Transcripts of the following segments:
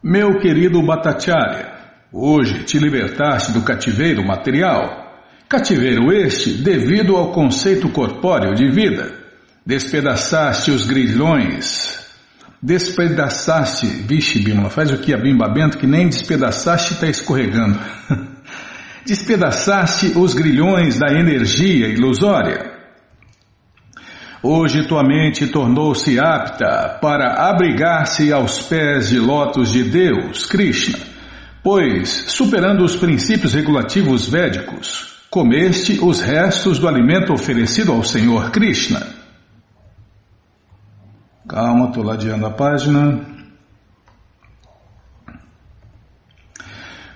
Meu querido Bhattacharya, hoje te libertaste do cativeiro material. Cativeiro este devido ao conceito corpóreo de vida. Despedaçaste os grilhões. Despedaçaste. Vixe, Bimala, faz o que a bimba bento que nem despedaçaste está escorregando. Despedaçaste os grilhões da energia ilusória. Hoje tua mente tornou-se apta para abrigar-se aos pés de lótus de Deus, Krishna, pois, superando os princípios regulativos védicos, comeste os restos do alimento oferecido ao Senhor Krishna. Calma, estou ladeando a página.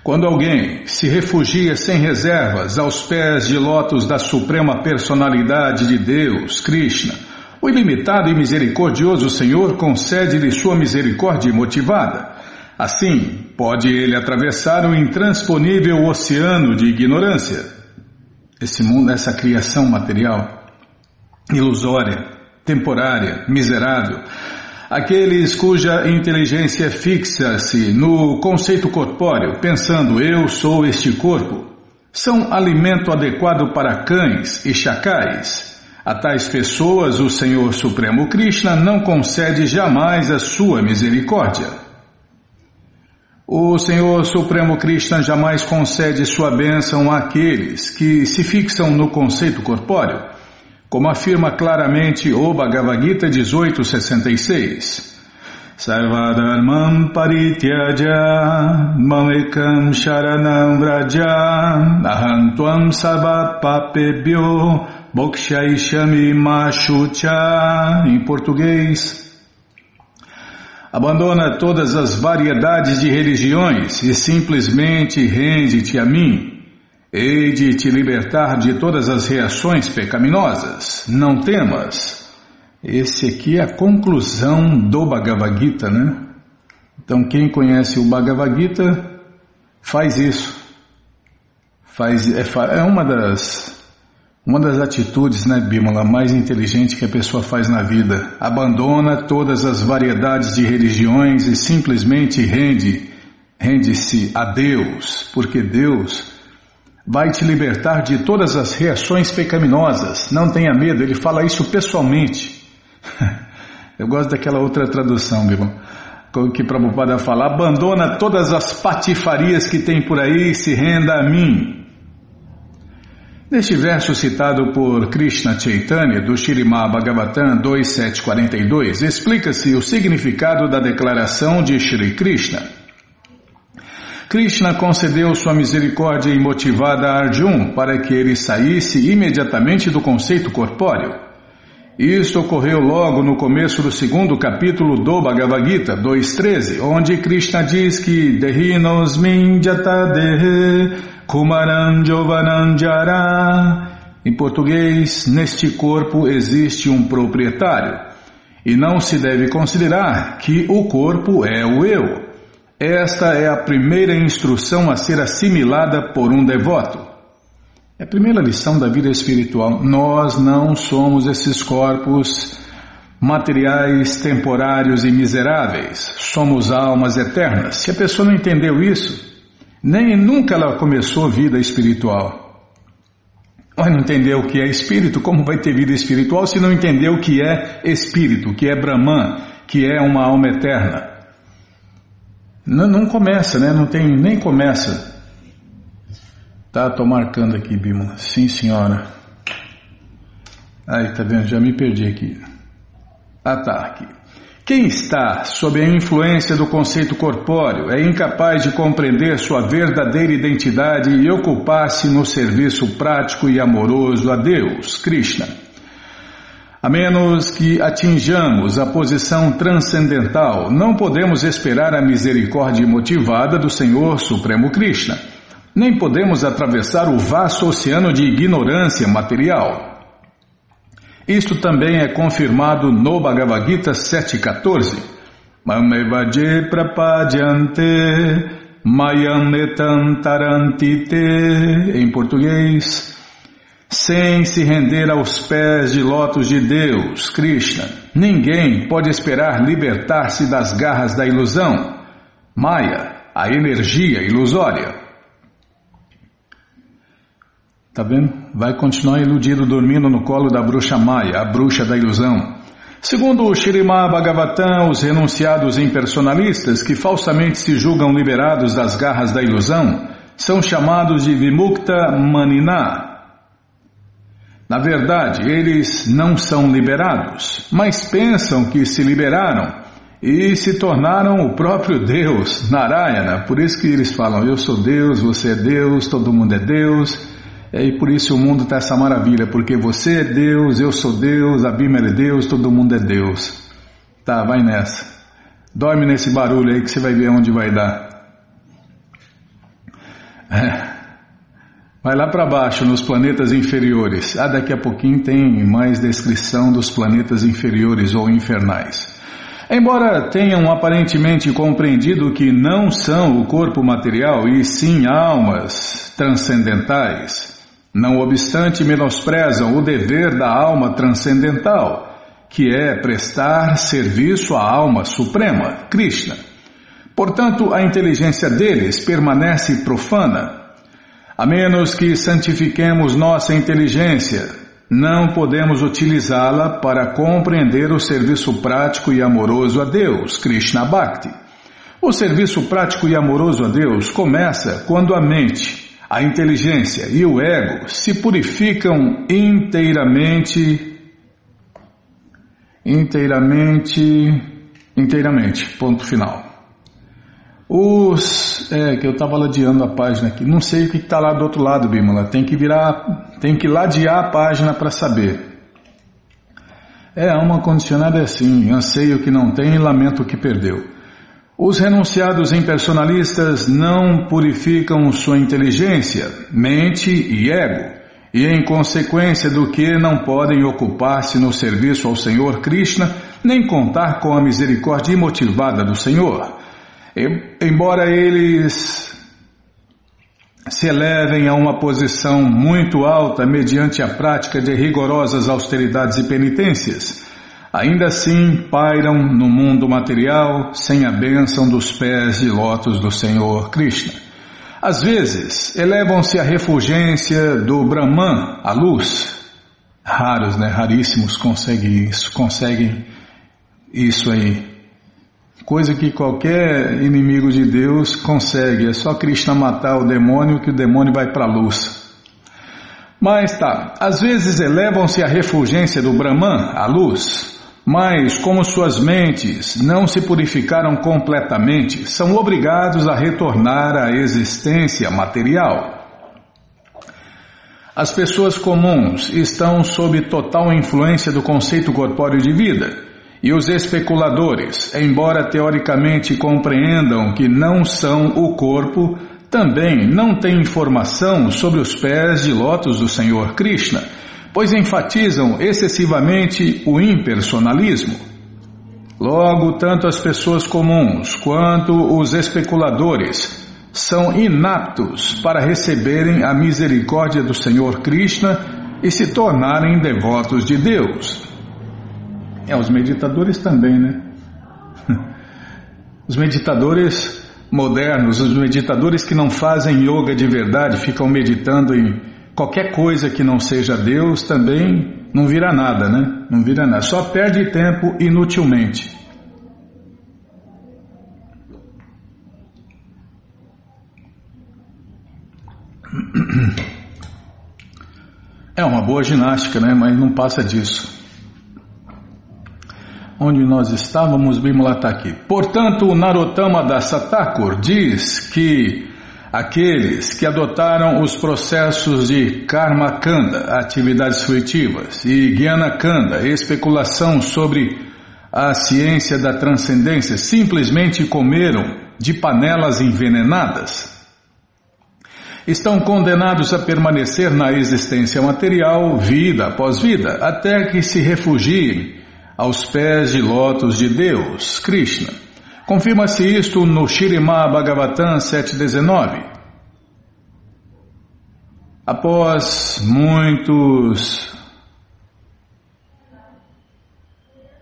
Quando alguém se refugia sem reservas aos pés de lótus da Suprema Personalidade de Deus, Krishna, o ilimitado e misericordioso Senhor concede-lhe sua misericórdia motivada. Assim, pode ele atravessar o intransponível oceano de ignorância. Esse mundo, essa criação material, ilusória, temporária, miserável, Aqueles cuja inteligência fixa-se no conceito corpóreo, pensando eu sou este corpo, são alimento adequado para cães e chacais. A tais pessoas o Senhor Supremo Krishna não concede jamais a sua misericórdia. O Senhor Supremo Krishna jamais concede sua bênção àqueles que se fixam no conceito corpóreo como afirma claramente o Bhagavad Gita 1866. Sarvadharmam parityaja mamekam sharanam vraja ahantuam sabapapebyo bokshaishami machucha em português Abandona todas as variedades de religiões e simplesmente rende-te a mim. Hei de te libertar de todas as reações pecaminosas. Não temas. Esse aqui é a conclusão do Bhagavad Gita, né? Então, quem conhece o Bhagavad Gita faz isso. Faz, é, é uma das uma das atitudes, né, Bímola, mais inteligente que a pessoa faz na vida. Abandona todas as variedades de religiões e simplesmente rende, rende-se a Deus, porque Deus vai te libertar de todas as reações pecaminosas. Não tenha medo, ele fala isso pessoalmente. Eu gosto daquela outra tradução, meu irmão, que Prabhupada fala: abandona todas as patifarias que tem por aí e se renda a mim. Neste verso citado por Krishna Chaitanya, do Shirimá Bhagavatam 2742, explica-se o significado da declaração de Shri Krishna. Krishna concedeu sua misericórdia imotivada a Arjun para que ele saísse imediatamente do conceito corpóreo. Isto ocorreu logo no começo do segundo capítulo do Bhagavad Gita 2.13, onde Krishna diz que Dehinos Minjata Dehe Kumaran Jovananjara Em português, neste corpo existe um proprietário, e não se deve considerar que o corpo é o eu. Esta é a primeira instrução a ser assimilada por um devoto. É a primeira lição da vida espiritual. Nós não somos esses corpos materiais, temporários e miseráveis. Somos almas eternas. Se a pessoa não entendeu isso, nem nunca ela começou vida espiritual. Ou não entendeu o que é espírito, como vai ter vida espiritual se não entendeu o que é espírito, que é Brahman, que é uma alma eterna? Não, não começa, né? Não tem, nem começa. Tá, tô marcando aqui, Bima. Sim, senhora. Aí, tá vendo? Já me perdi aqui. Ah, tá. Quem está sob a influência do conceito corpóreo é incapaz de compreender sua verdadeira identidade e ocupar-se no serviço prático e amoroso a Deus, Krishna. A menos que atinjamos a posição transcendental, não podemos esperar a misericórdia motivada do Senhor Supremo Krishna, nem podemos atravessar o vasto oceano de ignorância material. Isto também é confirmado no Bhagavad Gita 7.14. Mamevaje prapadyante Em português, sem se render aos pés de lotos de Deus, Krishna. Ninguém pode esperar libertar-se das garras da ilusão. Maya, a energia ilusória. Tá vendo? Vai continuar iludido dormindo no colo da bruxa Maya, a bruxa da ilusão. Segundo o Shirimá Bhagavatam, os renunciados impersonalistas que falsamente se julgam liberados das garras da ilusão são chamados de Vimukta Manina. Na verdade, eles não são liberados, mas pensam que se liberaram e se tornaram o próprio Deus, Narayana. Por isso que eles falam: Eu sou Deus, você é Deus, todo mundo é Deus. E por isso o mundo está essa maravilha, porque você é Deus, eu sou Deus, a Bíblia é Deus, todo mundo é Deus. Tá, vai nessa. Dorme nesse barulho aí que você vai ver onde vai dar. É. Vai lá para baixo, nos planetas inferiores. Ah, daqui a pouquinho tem mais descrição dos planetas inferiores ou infernais. Embora tenham aparentemente compreendido que não são o corpo material e sim almas transcendentais, não obstante, menosprezam o dever da alma transcendental, que é prestar serviço à alma suprema, Krishna. Portanto, a inteligência deles permanece profana. A menos que santifiquemos nossa inteligência, não podemos utilizá-la para compreender o serviço prático e amoroso a Deus, Krishna Bhakti. O serviço prático e amoroso a Deus começa quando a mente, a inteligência e o ego se purificam inteiramente, inteiramente, inteiramente, ponto final. Os, é, que eu estava ladeando a página aqui, não sei o que está lá do outro lado, Bímola, tem que virar, tem que ladear a página para saber. É, uma condicionada é assim, anseio que não tem e lamento o que perdeu. Os renunciados impersonalistas não purificam sua inteligência, mente e ego, e em consequência do que não podem ocupar-se no serviço ao Senhor Krishna, nem contar com a misericórdia imotivada do Senhor. Embora eles se elevem a uma posição muito alta mediante a prática de rigorosas austeridades e penitências, ainda assim pairam no mundo material sem a bênção dos pés de lótus do Senhor Krishna. Às vezes, elevam-se à refulgência do Brahman, a luz. Raros, né? Raríssimos conseguem isso, conseguem isso aí. Coisa que qualquer inimigo de Deus consegue. É só Krishna matar o demônio que o demônio vai para a luz. Mas tá, às vezes elevam-se à refulgência do Brahman, a luz, mas, como suas mentes não se purificaram completamente, são obrigados a retornar à existência material. As pessoas comuns estão sob total influência do conceito corpóreo de vida, e os especuladores, embora teoricamente compreendam que não são o corpo, também não têm informação sobre os pés de lótus do Senhor Krishna pois enfatizam excessivamente o impersonalismo. Logo, tanto as pessoas comuns quanto os especuladores são inaptos para receberem a misericórdia do Senhor Krishna e se tornarem devotos de Deus. É, os meditadores também, né? Os meditadores modernos, os meditadores que não fazem yoga de verdade, ficam meditando em qualquer coisa que não seja Deus também não vira nada, né? Não vira nada. Só perde tempo inutilmente. É uma boa ginástica, né? Mas não passa disso. Onde nós estávamos, Bimala está aqui. Portanto, o Narottama da Satakur diz que Aqueles que adotaram os processos de Karma Kanda, atividades fruitivas, e Jnana Kanda, especulação sobre a ciência da transcendência, simplesmente comeram de panelas envenenadas. Estão condenados a permanecer na existência material, vida após vida, até que se refugiem aos pés de lótus de Deus, Krishna. Confirma-se isto no Shirimá Bhagavatam 7.19. Após muitos.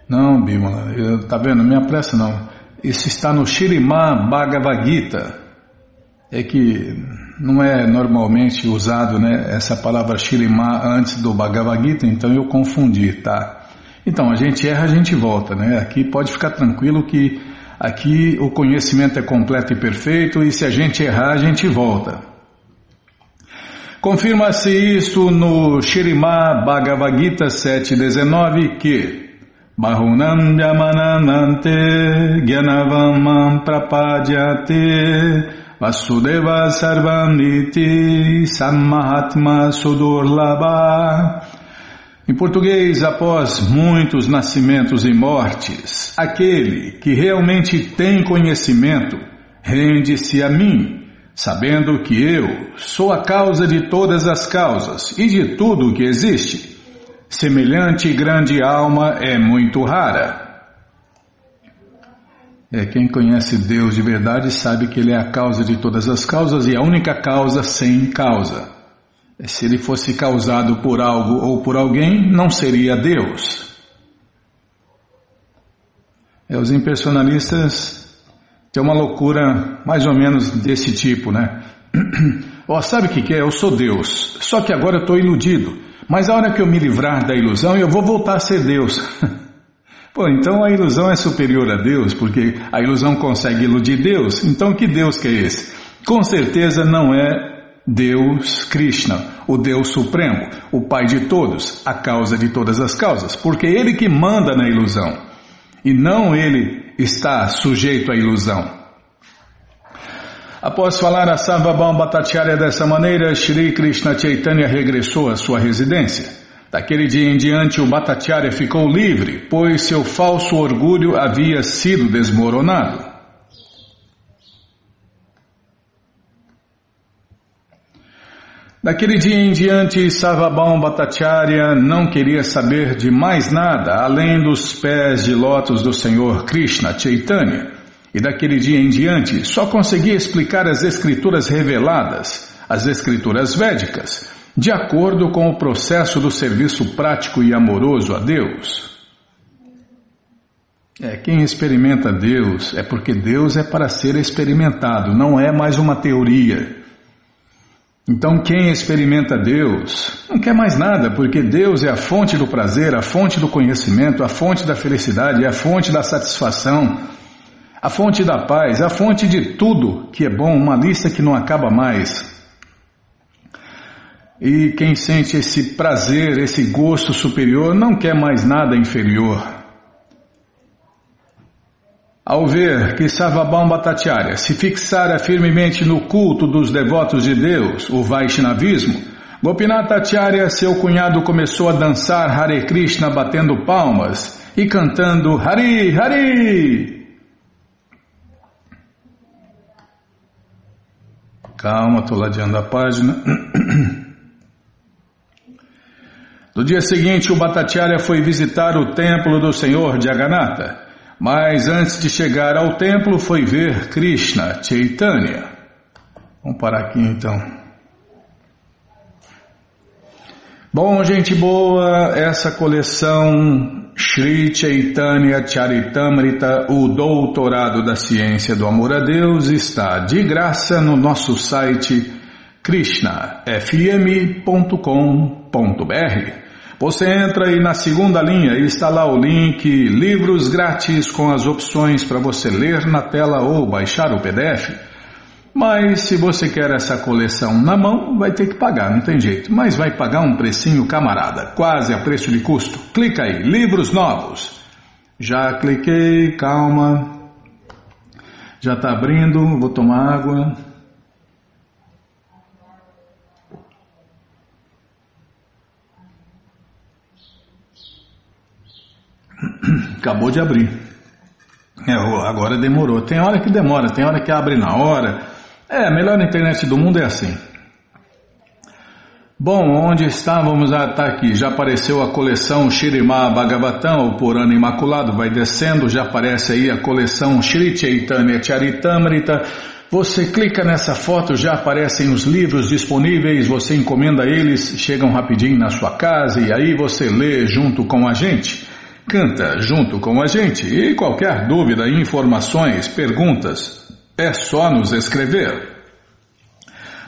Não, Bímola, tá vendo? Minha pressa não. Isso está no Shirimá Bhagavad Gita. É que não é normalmente usado né, essa palavra Shirimá antes do Bhagavad Gita, então eu confundi, tá? Então, a gente erra, a gente volta, né? Aqui pode ficar tranquilo que aqui o conhecimento é completo e perfeito e se a gente errar, a gente volta. Confirma-se isso no Shirimá Bhagavad Gita 7.19 que Bahunam Yamananante Gyanavamam Prapadyate Vasudeva Sarvamiti Sammahatma Sudurlabha Em português, após muitos nascimentos e mortes, aquele que realmente tem conhecimento rende-se a mim, sabendo que eu sou a causa de todas as causas e de tudo o que existe. Semelhante grande alma é muito rara. É, quem conhece Deus de verdade sabe que Ele é a causa de todas as causas e a única causa sem causa. Se Ele fosse causado por algo ou por alguém, não seria Deus. É, os impersonalistas têm uma loucura mais ou menos desse tipo, né? Ó, oh, sabe o que, que é? Eu sou Deus, só que agora eu estou iludido. Mas a hora que eu me livrar da ilusão, eu vou voltar a ser Deus. Pô, então a ilusão é superior a Deus, porque a ilusão consegue iludir Deus. Então que Deus que é esse? Com certeza não é Deus Krishna, o Deus Supremo, o Pai de todos, a causa de todas as causas, porque é Ele que manda na ilusão, e não Ele está sujeito à ilusão. Após falar a Sarvabhaum Bhattacharya dessa maneira, Shri Krishna Chaitanya regressou à sua residência. Daquele dia em diante, o Bhattacharya ficou livre, pois seu falso orgulho havia sido desmoronado. Daquele dia em diante, Sarvabhaum Bhattacharya não queria saber de mais nada além dos pés de lótus do Senhor Krishna Chaitanya. E daquele dia em diante, só conseguia explicar as escrituras reveladas, as escrituras védicas, de acordo com o processo do serviço prático e amoroso a Deus. É, quem experimenta Deus é porque Deus é para ser experimentado, não é mais uma teoria. Então, quem experimenta Deus não quer mais nada, porque Deus é a fonte do prazer, a fonte do conhecimento, a fonte da felicidade, é a fonte da satisfação a fonte da paz, a fonte de tudo que é bom, uma lista que não acaba mais. E quem sente esse prazer, esse gosto superior, não quer mais nada inferior. Ao ver que Sarvabhaum Bhattacharya se fixara firmemente no culto dos devotos de Deus, o Vaishnavismo, Gopinath seu cunhado, começou a dançar Hare Krishna batendo palmas e cantando Hari Hari. Calma, estou ladeando a página. No dia seguinte, o Bhattacharya foi visitar o templo do Senhor Jagannatha, mas antes de chegar ao templo foi ver Krishna Chaitanya. Vamos parar aqui então. Bom, gente boa, essa coleção Sri Chaitanya Charitamrita, o Doutorado da Ciência do Amor a Deus, está de graça no nosso site krishnafm.com.br. Você entra aí na segunda linha e está lá o link Livros Grátis com as opções para você ler na tela ou baixar o PDF. Mas se você quer essa coleção na mão, vai ter que pagar, não tem jeito. Mas vai pagar um precinho camarada, quase a preço de custo. Clica aí, livros novos. Já cliquei, calma. Já está abrindo, vou tomar água. Acabou de abrir. É, agora demorou. Tem hora que demora, tem hora que abre na hora. É, a melhor internet do mundo é assim. Bom, onde estávamos? Ah, tá aqui. Já apareceu a coleção Shirimá Bhagavatam, o Purana Imaculado, vai descendo, já aparece aí a coleção Shri Chaitanya Charitamrita. Você clica nessa foto, já aparecem os livros disponíveis, você encomenda eles, chegam rapidinho na sua casa e aí você lê junto com a gente. Canta junto com a gente e qualquer dúvida, informações, perguntas, é só nos escrever.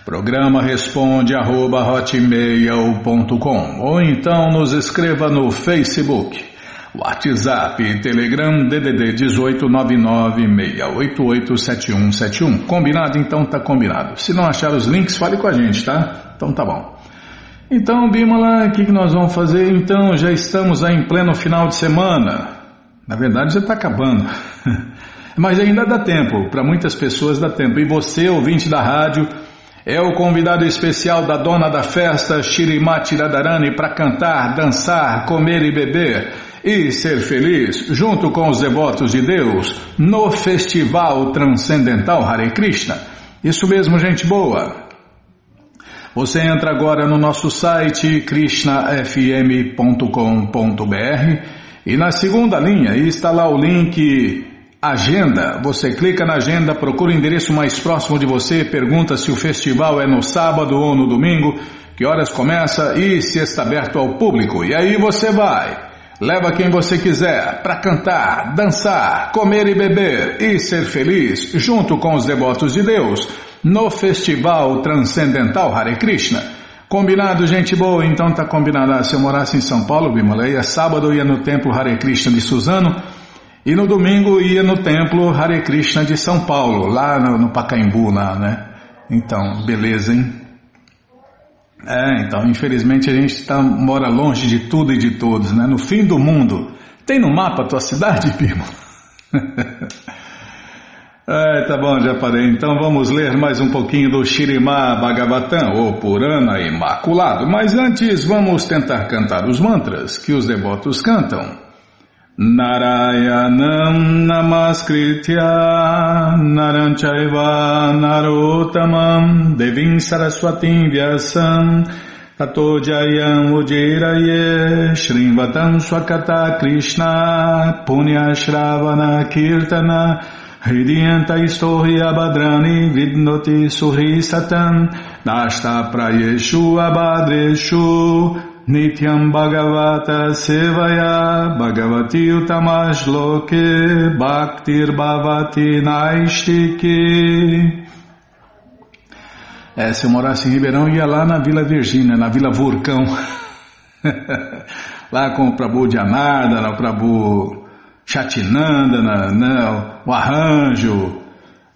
Programa responde arroba hotmail.com ou então nos escreva no Facebook, WhatsApp, Telegram, DDD 18996887171. Combinado? Então tá combinado. Se não achar os links, fale com a gente, tá? Então tá bom. Então, Bimala, o que, que nós vamos fazer? Então, já estamos aí em pleno final de semana. Na verdade, já está acabando. Mas ainda dá tempo, para muitas pessoas dá tempo. E você, ouvinte da rádio, é o convidado especial da dona da festa, Shirimati Radharani, para cantar, dançar, comer e beber e ser feliz junto com os devotos de Deus no Festival Transcendental Hare Krishna. Isso mesmo, gente boa. Você entra agora no nosso site krishnafm.com.br e na segunda linha está lá o link Agenda. Você clica na agenda, procura o endereço mais próximo de você, pergunta se o festival é no sábado ou no domingo, que horas começa e se está aberto ao público. E aí você vai. Leva quem você quiser para cantar, dançar, comer e beber e ser feliz junto com os devotos de Deus no Festival Transcendental Hare Krishna. Combinado, gente boa? Então tá combinado. Ah, se eu morasse em São Paulo, Bimala, ia sábado ia no Templo Hare Krishna de Suzano e no domingo ia no templo Hare Krishna de São Paulo, lá no, no Pacaembu, lá, né? Então, beleza, hein? É, então, infelizmente a gente tá, mora longe de tudo e de todos, né? No fim do mundo. Tem no mapa a tua cidade, Pimo? é, tá bom, já parei. Então vamos ler mais um pouquinho do Shirimá Bhagavatam, ou Purana Imaculado. Mas antes vamos tentar cantar os mantras que os devotos cantam. Narayanam Namaskritya Naranchaiva Narotamam Devim Saraswatim Vyasam Tato Jayam Ujiraye Shrimvatam Swakata Krishna Punya Shravana Kirtana Hridiyanta Istohi Abhadrani Vidnoti Suhi Satam Nashta Prayeshu Abhadreshu Nityam Bhagavata Sevaya Bhagavati Utamashloke Bhaktir Bhavati Naistiki É, se eu morasse em Ribeirão, ia lá na Vila Virgínia, na Vila Vulcão. lá com o Prabhu Janardana, o Prabhu Chatinandana, né, o arranjo,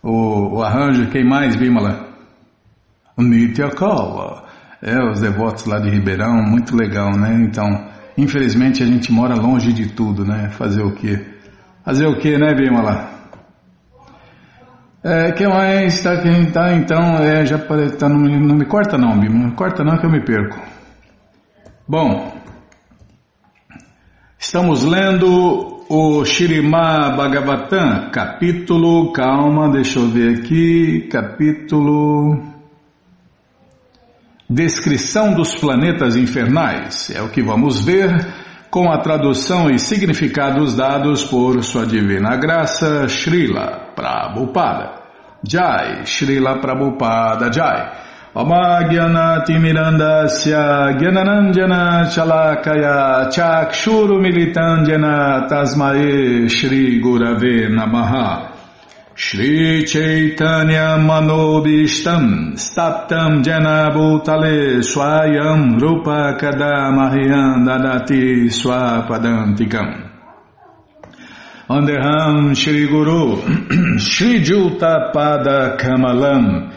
o, o arranjo, quem mais, Bimala? O Nitya Kala. É, os devotos lá de Ribeirão, muito legal, né? Então, infelizmente a gente mora longe de tudo, né? Fazer o quê? Fazer o quê, né, Bimala? É, que mais tá, quem tá, então, é, já tá, não, não me corta não, Bima, não me corta não que eu me perco. Bom, estamos lendo o Shirimá Bhagavatam, capítulo, calma, deixa eu ver aqui, capítulo Descrição dos planetas infernais é o que vamos ver com a tradução e significados dados por Sua Divina Graça Srila Prabhupada. Jai, Srila Prabhupada Jai. Mirandasya Gyananandjana Chalakaya Chakshuru Militandjana Tasmae Shri Gurave Namaha. Shri Chaitanya Manobishtam Staptam Jena Bhutale Swayam Rupa Kadamahyam Dadati Swapadantikam. Andeham Shri Guru Shri Juta Pada Kamalam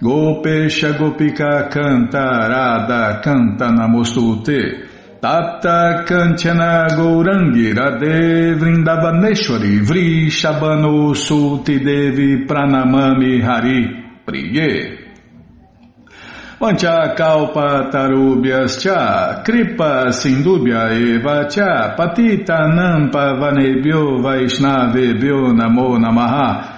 Gopesha Gopika Canta Radha Canta Namostute. Tata Kanchana Gourangi Radhe Vrindavaneshwari Vri Shabano Sulti Devi Pranamami Hari Priye. Vanchakalpa tarubhyascha kripa sindubhya eva cha patita nampa vanebhyo vaishnavebhyo namo namaha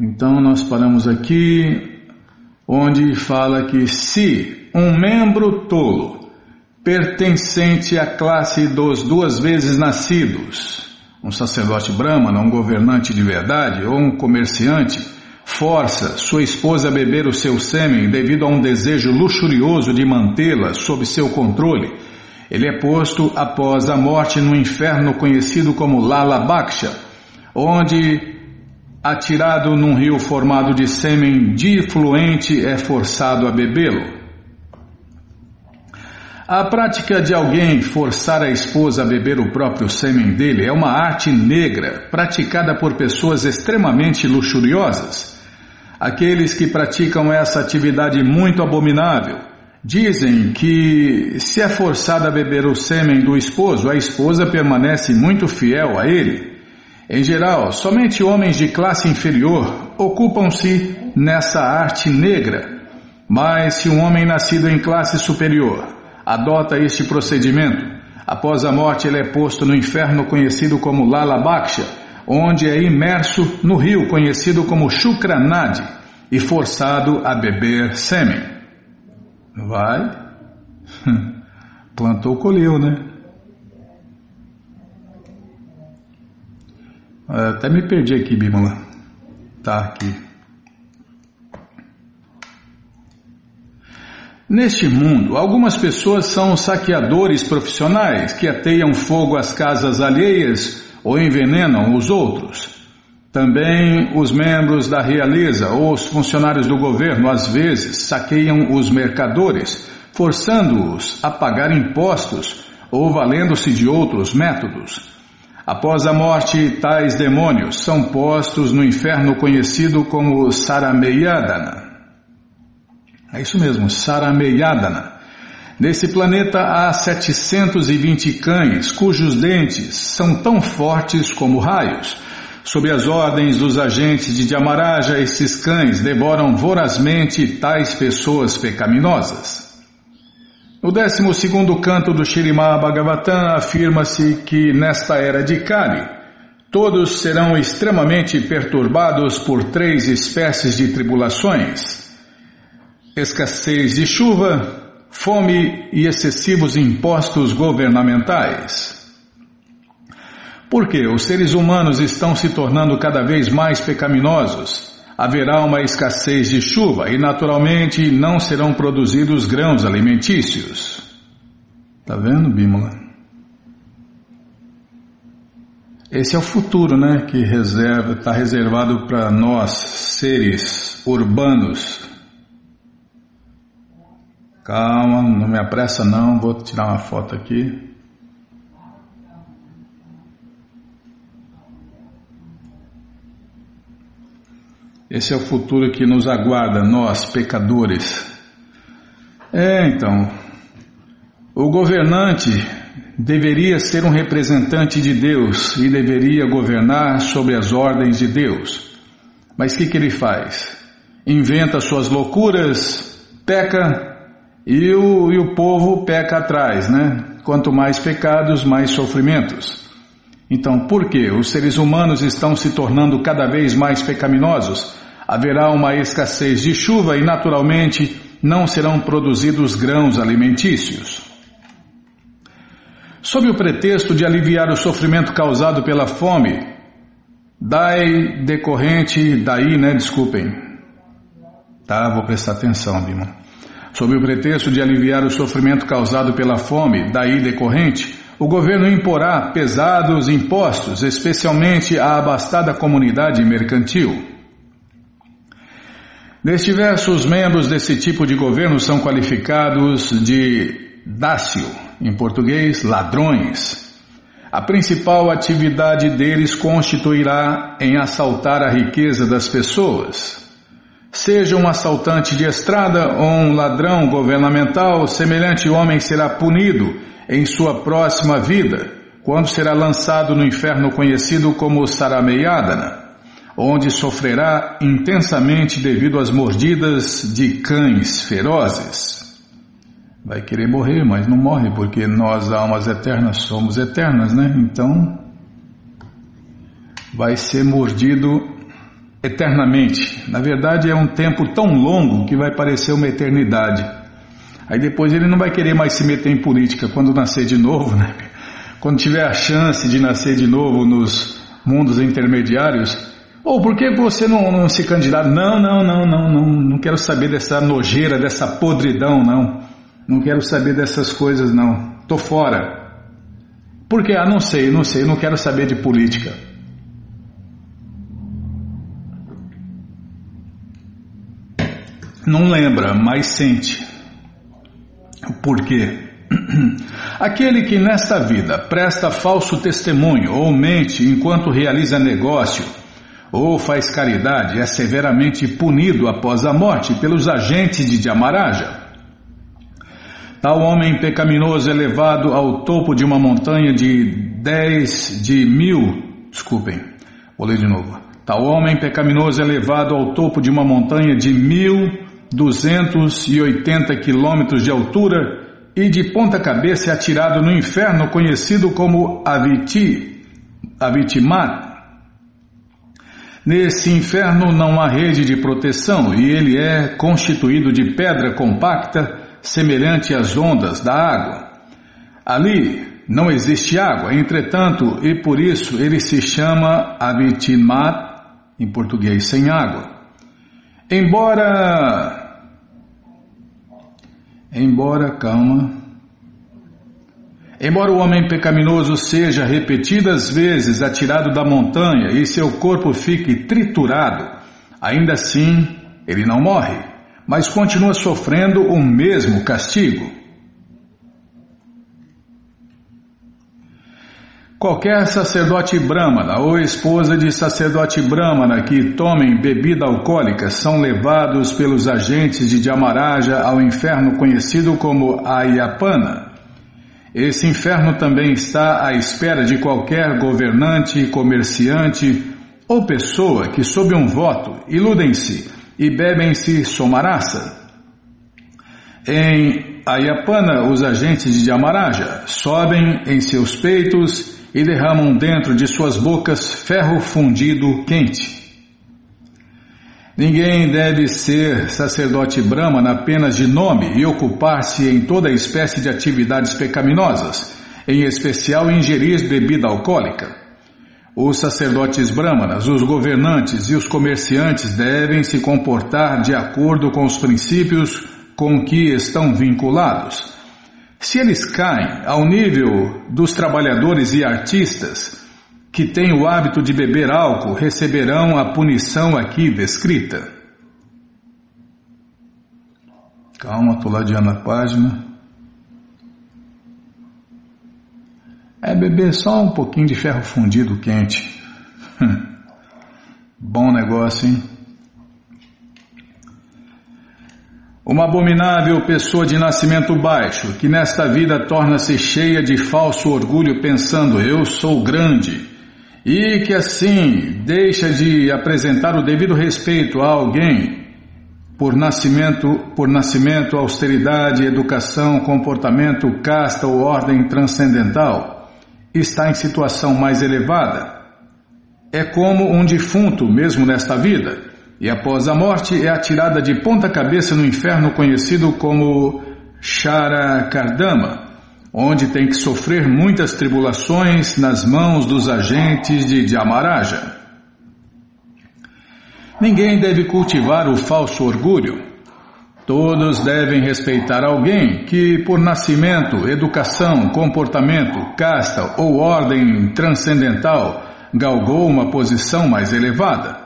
Então nós paramos aqui onde fala que se um membro tolo pertencente à classe dos duas vezes nascidos, um sacerdote brahmana, um governante de verdade ou um comerciante, força sua esposa a beber o seu sêmen devido a um desejo luxurioso de mantê-la sob seu controle, ele é posto após a morte no inferno conhecido como Lala Baksha, onde atirado num rio formado de sêmen difluente, é forçado a bebê-lo. A prática de alguém forçar a esposa a beber o próprio sêmen dele é uma arte negra praticada por pessoas extremamente luxuriosas. Aqueles que praticam essa atividade muito abominável dizem que, se é forçada a beber o sêmen do esposo, a esposa permanece muito fiel a ele. Em geral, somente homens de classe inferior ocupam-se nessa arte negra. Mas se um homem nascido em classe superior adota este procedimento, após a morte ele é posto no inferno conhecido como Lala Baksha, onde é imerso no rio conhecido como Shukranadi e forçado a beber sêmen. Vai? Plantou, colheu, né? Até me perdi aqui, Bimala. Tá aqui. Neste mundo, algumas pessoas são saqueadores profissionais que ateiam fogo às casas alheias ou envenenam os outros. Também os membros da realeza ou os funcionários do governo às vezes saqueiam os mercadores, forçando-os a pagar impostos ou valendo-se de outros métodos. Após a morte, tais demônios são postos no inferno conhecido como Sarameyadana. É isso mesmo, Sarameyadana. Nesse planeta há 720 cães cujos dentes são tão fortes como raios. Sob as ordens dos agentes de Dhyamaraja, esses cães devoram vorazmente tais pessoas pecaminosas. No 12 canto do Shirimá Bhagavatam afirma-se que nesta era de Kali, todos serão extremamente perturbados por três espécies de tribulações: escassez de chuva, fome e excessivos impostos governamentais. Porque os seres humanos estão se tornando cada vez mais pecaminosos haverá uma escassez de chuva e, naturalmente, não serão produzidos grãos alimentícios. Tá vendo, Bímola? Esse é o futuro, né, que reserva, está reservado para nós, seres urbanos. Calma, não me apressa não, vou tirar uma foto aqui. Esse é o futuro que nos aguarda, nós, pecadores. É, então, o governante deveria ser um representante de Deus e deveria governar sobre as ordens de Deus. Mas o que, que ele faz? Inventa suas loucuras, peca e o, e o povo peca atrás, né? Quanto mais pecados, mais sofrimentos. Então, por que os seres humanos estão se tornando cada vez mais pecaminosos? haverá uma escassez de chuva e, naturalmente, não serão produzidos grãos alimentícios. Sob o pretexto de aliviar o sofrimento causado pela fome, dai decorrente, daí, né, desculpem. Tá, vou prestar atenção, Bima. Sob o pretexto de aliviar o sofrimento causado pela fome, daí decorrente, o governo imporá pesados impostos, especialmente à abastada comunidade mercantil. Neste verso, os membros desse tipo de governo são qualificados de dácio, em português, ladrões. A principal atividade deles constituirá em assaltar a riqueza das pessoas. Seja um assaltante de estrada ou um ladrão governamental, semelhante homem será punido em sua próxima vida, quando será lançado no inferno conhecido como Sarameyadana, onde sofrerá intensamente devido às mordidas de cães ferozes. Vai querer morrer, mas não morre, porque nós, almas eternas, somos eternas, né? Então, vai ser mordido eternamente. Na verdade, é um tempo tão longo que vai parecer uma eternidade. Aí depois ele não vai querer mais se meter em política quando nascer de novo, né? Quando tiver a chance de nascer de novo nos mundos intermediários. Ou por que você não, não se candidata? Não, não, não, não, não, não quero saber dessa nojeira, dessa podridão, não. Não quero saber dessas coisas, não. Tô fora. Por quê? Ah, não sei, não sei, não quero saber de política. Não lembra, mas sente. Por quê? Aquele que nesta vida presta falso testemunho ou mente enquanto realiza negócio ou faz caridade é severamente punido após a morte pelos agentes de Dhamaraja. Tal homem pecaminoso é levado ao topo de uma montanha de dez de mil. Desculpem, vou ler de novo. Tal homem pecaminoso é levado ao topo de uma montanha de mil duzentos e oitenta quilômetros de altura e de ponta cabeça é atirado no inferno conhecido como Aviti, Avitimat. Nesse inferno não há rede de proteção e ele é constituído de pedra compacta semelhante às ondas da água. Ali não existe água, entretanto, e por isso ele se chama Avitimat, em português, sem água. Embora. Embora, calma. Embora o homem pecaminoso seja repetidas vezes atirado da montanha e seu corpo fique triturado, ainda assim ele não morre mas continua sofrendo o mesmo castigo. Qualquer sacerdote brahmana ou esposa de sacerdote brahmana que tomem bebida alcoólica são levados pelos agentes de Dhamaraja ao inferno conhecido como Ayapana. Esse inferno também está à espera de qualquer governante, comerciante ou pessoa que, sob um voto, iludem-se e bebem-se somarasa. Em Ayapana, os agentes de Yamaraja sobem em seus peitos e derramam dentro de suas bocas ferro fundido quente. Ninguém deve ser sacerdote brahmana apenas de nome e ocupar-se em toda espécie de atividades pecaminosas, em especial ingerir bebida alcoólica. Os sacerdotes brahmanas, os governantes e os comerciantes devem se comportar de acordo com os princípios com que estão vinculados. Se eles caem ao nível dos trabalhadores e artistas que têm o hábito de beber álcool, receberão a punição aqui descrita. Calma, estou ladeando a página. É beber só um pouquinho de ferro fundido quente. Bom negócio, hein? Uma abominável pessoa de nascimento baixo, que nesta vida torna-se cheia de falso orgulho, pensando eu sou grande, e que assim deixa de apresentar o devido respeito a alguém por nascimento, por nascimento, austeridade, educação, comportamento, casta ou ordem transcendental está em situação mais elevada. É como um defunto, mesmo nesta vida, e após a morte é atirada de ponta cabeça no inferno conhecido como Sharakardama, onde tem que sofrer muitas tribulações nas mãos dos agentes de Dhamaraja. Ninguém deve cultivar o falso orgulho, Todos devem respeitar alguém que, por nascimento, educação, comportamento, casta ou ordem transcendental, galgou uma posição mais elevada.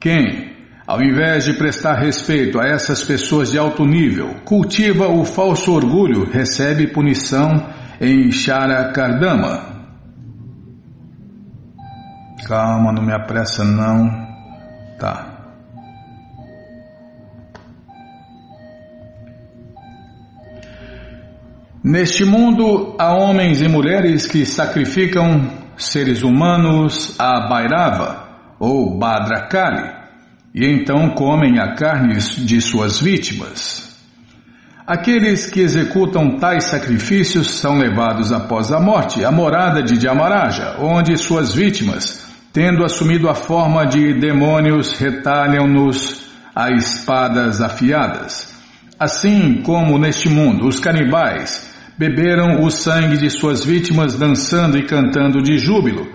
Quem, ao invés de prestar respeito a essas pessoas de alto nível, cultiva o falso orgulho, recebe punição em Sharakardama. Calma, não me apressa não. Tá. Neste mundo há homens e mulheres que sacrificam seres humanos a Bairava ou Badrakali e então comem a carne de suas vítimas. Aqueles que executam tais sacrifícios são levados após a morte à morada de Dhyamaraja, onde suas vítimas, tendo assumido a forma de demônios, retalham-nos a espadas afiadas. Assim como neste mundo os canibais beberam o sangue de suas vítimas dançando e cantando de júbilo,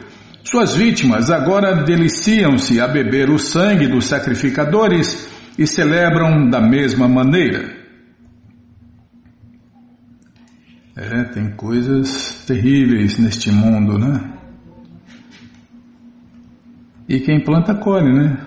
suas vítimas agora deliciam-se a beber o sangue dos sacrificadores e celebram da mesma maneira. É, tem coisas terríveis neste mundo, né? E quem planta colhe, né?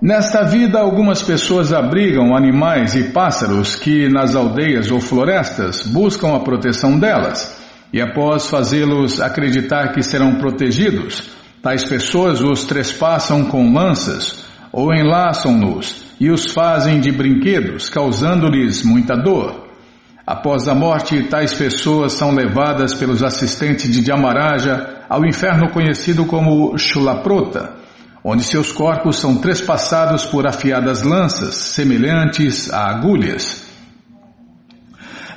Nesta vida, algumas pessoas abrigam animais e pássaros que nas aldeias ou florestas buscam a proteção delas e após fazê-los acreditar que serão protegidos, tais pessoas os trespassam com lanças ou enlaçam-nos e os fazem de brinquedos, causando-lhes muita dor. Após a morte, tais pessoas são levadas pelos assistentes de Dhyamaraja ao inferno conhecido como Shulaprota, onde seus corpos são trespassados por afiadas lanças, semelhantes a agulhas.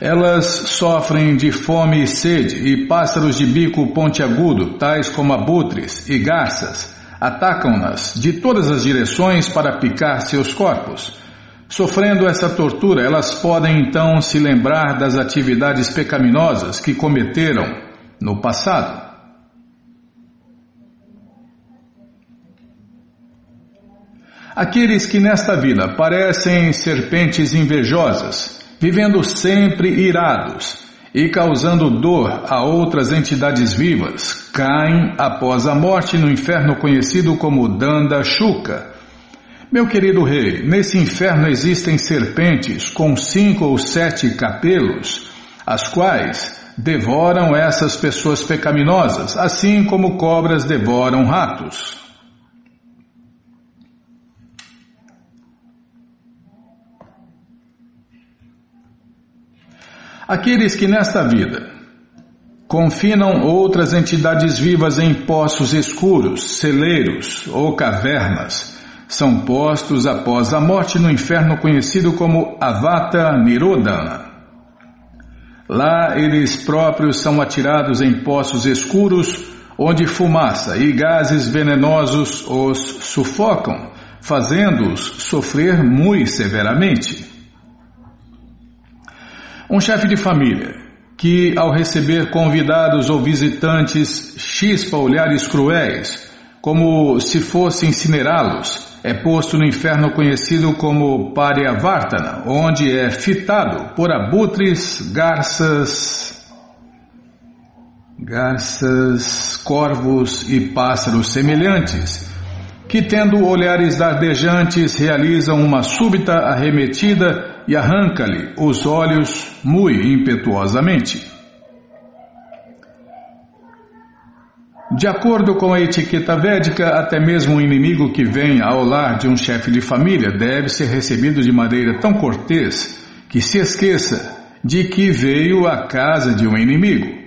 Elas sofrem de fome e sede, e pássaros de bico pontiagudo, tais como abutres e garças, atacam-nas de todas as direções para picar seus corpos. Sofrendo essa tortura, elas podem então se lembrar das atividades pecaminosas que cometeram no passado. Aqueles que nesta vida parecem serpentes invejosas, vivendo sempre irados e causando dor a outras entidades vivas, caem após a morte no inferno conhecido como Danda Shuka. Meu querido rei, nesse inferno existem serpentes com cinco ou sete capelos, as quais devoram essas pessoas pecaminosas, assim como cobras devoram ratos. Aqueles que nesta vida confinam outras entidades vivas em poços escuros, celeiros ou cavernas, são postos após a morte no inferno conhecido como Avata Nirodana. Lá eles próprios são atirados em poços escuros, onde fumaça e gases venenosos os sufocam, fazendo-os sofrer muito severamente. Um chefe de família que, ao receber convidados ou visitantes, chispa olhares cruéis, como se fosse incinerá-los, é posto no inferno conhecido como Paryavartana, onde é fitado por abutres, garças, garças, corvos e pássaros semelhantes, que tendo olhares dardejantes realizam uma súbita arremetida e arranca-lhe os olhos muito impetuosamente. De acordo com a etiqueta védica, até mesmo um inimigo que vem ao lar de um chefe de família deve ser recebido de maneira tão cortês que se esqueça de que veio à casa de um inimigo.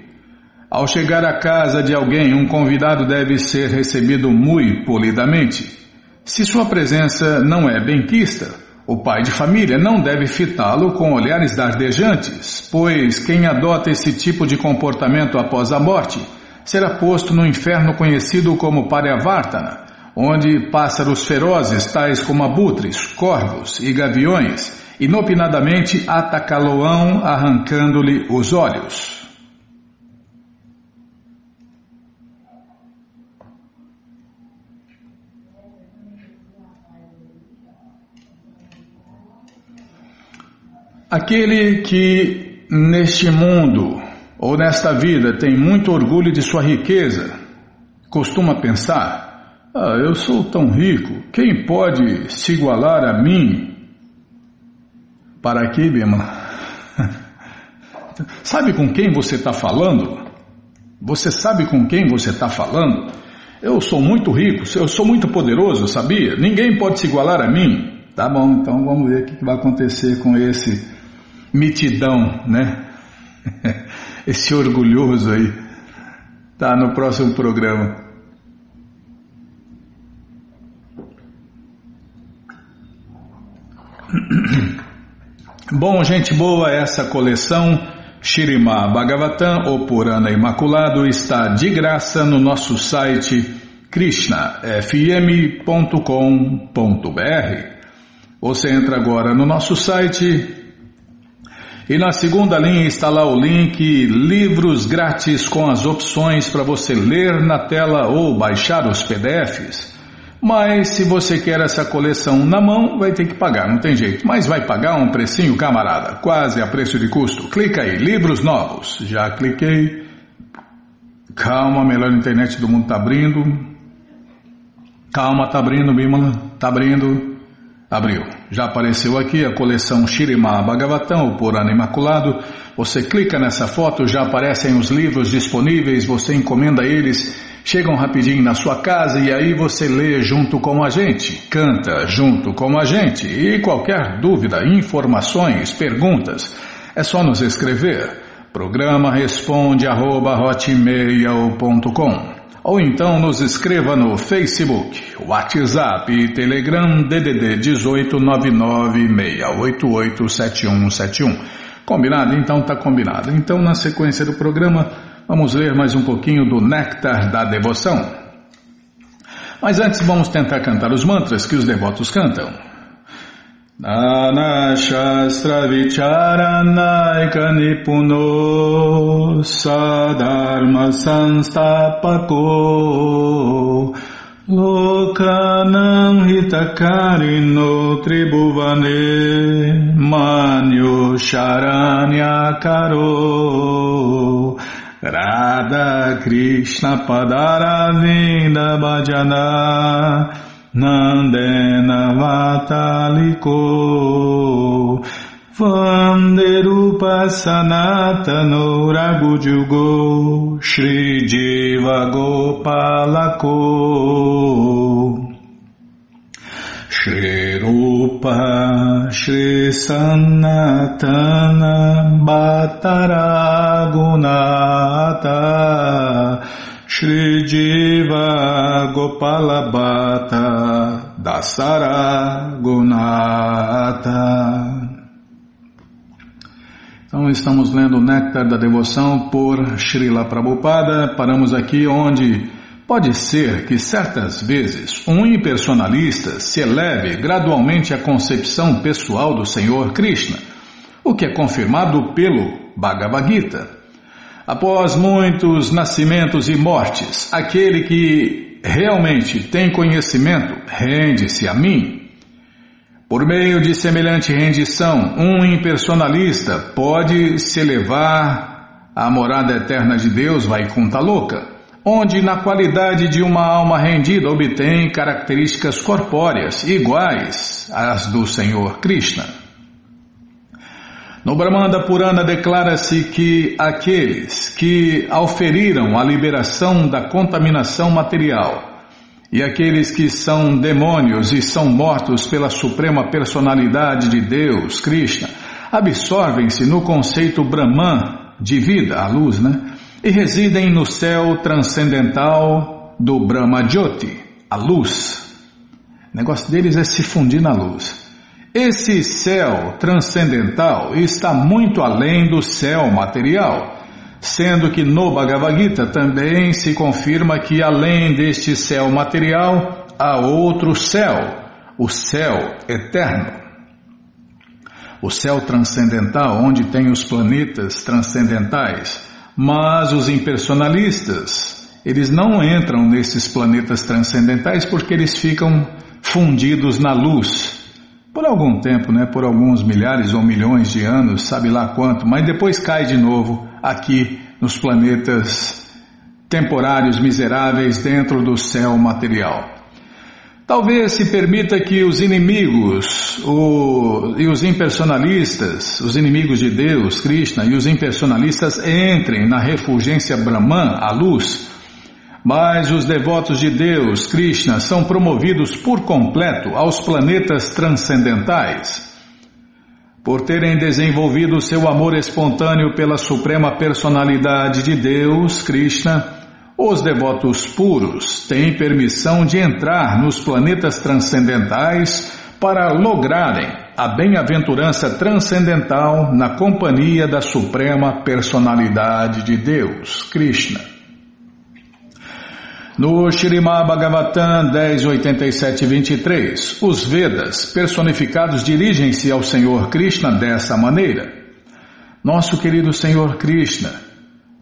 Ao chegar à casa de alguém, um convidado deve ser recebido muito polidamente. Se sua presença não é benquista, o pai de família não deve fitá-lo com olhares dardejantes, pois quem adota esse tipo de comportamento após a morte será posto no inferno conhecido como Paryavartana, onde pássaros ferozes tais como abutres, corvos e gaviões inopinadamente atacá-lo-ão arrancando-lhe os olhos. Aquele que neste mundo ou nesta vida tem muito orgulho de sua riqueza, costuma pensar: Ah, eu sou tão rico, quem pode se igualar a mim? Para aqui, Bima. Sabe com quem você está falando? Você sabe com quem você está falando? Eu sou muito rico, eu sou muito poderoso, sabia? Ninguém pode se igualar a mim. Tá bom, então vamos ver o que vai acontecer com esse mitidão, né? Esse orgulhoso aí. Tá no próximo programa. Bom, gente boa, essa coleção Shirima Bhagavatam, ou Purana Imaculado, está de graça no nosso site krishnafm.com.br. Você entra agora no nosso site e na segunda linha está lá o link Livros Grátis com as opções para você ler na tela ou baixar os PDFs. Mas se você quer essa coleção na mão, vai ter que pagar, não tem jeito. Mas vai pagar um precinho, camarada, quase a preço de custo. Clica aí, livros novos. Já cliquei. Calma, a melhor internet do mundo tá abrindo. Calma, tá abrindo, Bimala, tá abrindo. Abriu. Já apareceu aqui a coleção Shirima Bhagavatam, o Purana Imaculado. Você clica nessa foto, já aparecem os livros disponíveis, você encomenda eles, chegam rapidinho na sua casa e aí você lê junto com a gente, canta junto com a gente. E qualquer dúvida, informações, perguntas, é só nos escrever. Programa responde arroba hotmail.com ou então nos escreva no Facebook, WhatsApp e Telegram DDD 18996887171. Combinado? Então tá combinado. Então na sequência do programa vamos ler mais um pouquinho do Néctar da Devoção. Mas antes vamos tentar cantar os mantras que os devotos cantam. नानाशास्त्रविचारनायकनिपुनो सधर्मसंस्थापको लोकानां हितकारिणो त्रिभुवने मान्यो शरण्याकरो राधाकृष्णपदाराविन्दभजना Nandena Vataliko Vanderupa Sanatano Ragujugo Shri Jiva Gopalako Shri Rupa Shri Sanatana Bhattaragunata Shri Jiva Gopala Bhatta Dasara Gunata. Então estamos lendo o Néctar da Devoção por Srila Prabhupada. Paramos aqui onde pode ser que certas vezes um impersonalista se eleve gradualmente à concepção pessoal do Senhor Krishna, o que é confirmado pelo Bhagavad Gita. Após muitos nascimentos e mortes, aquele que realmente tem conhecimento rende-se a mim. Por meio de semelhante rendição, um impersonalista pode se elevar à morada eterna de Deus, vai conta louca, onde na qualidade de uma alma rendida obtém características corpóreas iguais às do Senhor Krishna. No Brahmanda Purana declara-se que aqueles que auferiram a liberação da contaminação material e aqueles que são demônios e são mortos pela suprema personalidade de Deus, Krishna, absorvem-se no conceito Brahman de vida, a luz, né? E residem no céu transcendental do Brahma Jyoti, a luz. O negócio deles é se fundir na luz. Esse céu transcendental está muito além do céu material, sendo que no Bhagavad Gita também se confirma que além deste céu material há outro céu, o céu eterno. O céu transcendental, onde tem os planetas transcendentais, mas os impersonalistas, eles não entram nesses planetas transcendentais porque eles ficam fundidos na luz por algum tempo, né, por alguns milhares ou milhões de anos, sabe lá quanto, mas depois cai de novo aqui nos planetas temporários miseráveis dentro do céu material. Talvez se permita que os inimigos o, e os impersonalistas, os inimigos de Deus, Krishna, e os impersonalistas entrem na refulgência Brahman, a luz, mas os devotos de Deus, Krishna, são promovidos por completo aos planetas transcendentais. Por terem desenvolvido seu amor espontâneo pela Suprema Personalidade de Deus, Krishna, os devotos puros têm permissão de entrar nos planetas transcendentais para lograrem a bem-aventurança transcendental na companhia da Suprema Personalidade de Deus, Krishna. No Shirimá Bhagavatam 10.87.23, os Vedas personificados dirigem-se ao Senhor Krishna dessa maneira. Nosso querido Senhor Krishna,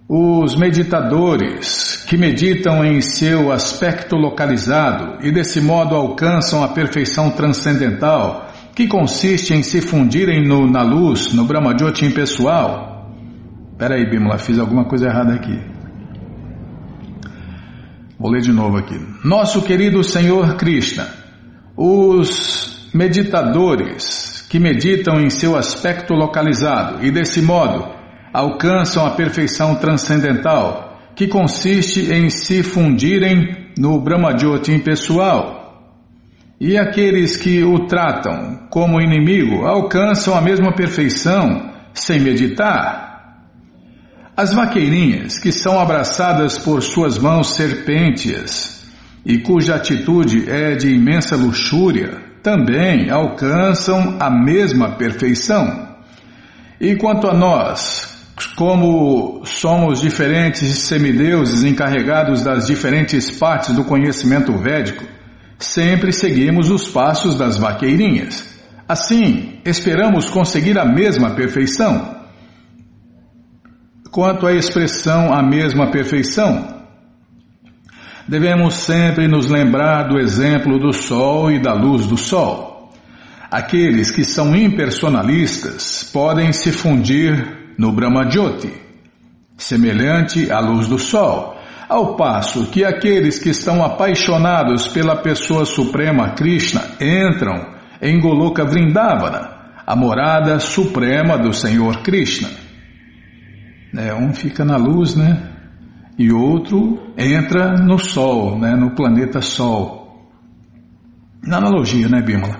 os meditadores que meditam em seu aspecto localizado e desse modo alcançam a perfeição transcendental, que consiste em se fundirem no, na luz, no Brahmajyoti impessoal. Peraí, Bimala, fiz alguma coisa errada aqui. Vou ler de novo aqui. Nosso querido Senhor Krishna, os meditadores que meditam em seu aspecto localizado e desse modo alcançam a perfeição transcendental, que consiste em se fundirem no Brahmajyoti impessoal. E aqueles que o tratam como inimigo alcançam a mesma perfeição sem meditar. As vaqueirinhas, que são abraçadas por suas mãos serpênteas e cuja atitude é de imensa luxúria, também alcançam a mesma perfeição. E quanto a nós, como somos diferentes semideuses encarregados das diferentes partes do conhecimento védico, sempre seguimos os passos das vaqueirinhas. Assim, esperamos conseguir a mesma perfeição. Quanto à expressão a mesma perfeição, devemos sempre nos lembrar do exemplo do Sol e da luz do Sol. Aqueles que são impersonalistas podem se fundir no Brahmajyoti, semelhante à luz do sol, ao passo que aqueles que estão apaixonados pela pessoa suprema Krishna entram em Goloka Vrindavana, a morada suprema do Senhor Krishna. É, um fica na luz, né? E outro entra no Sol, né? no planeta Sol. Na analogia, né, Bímola?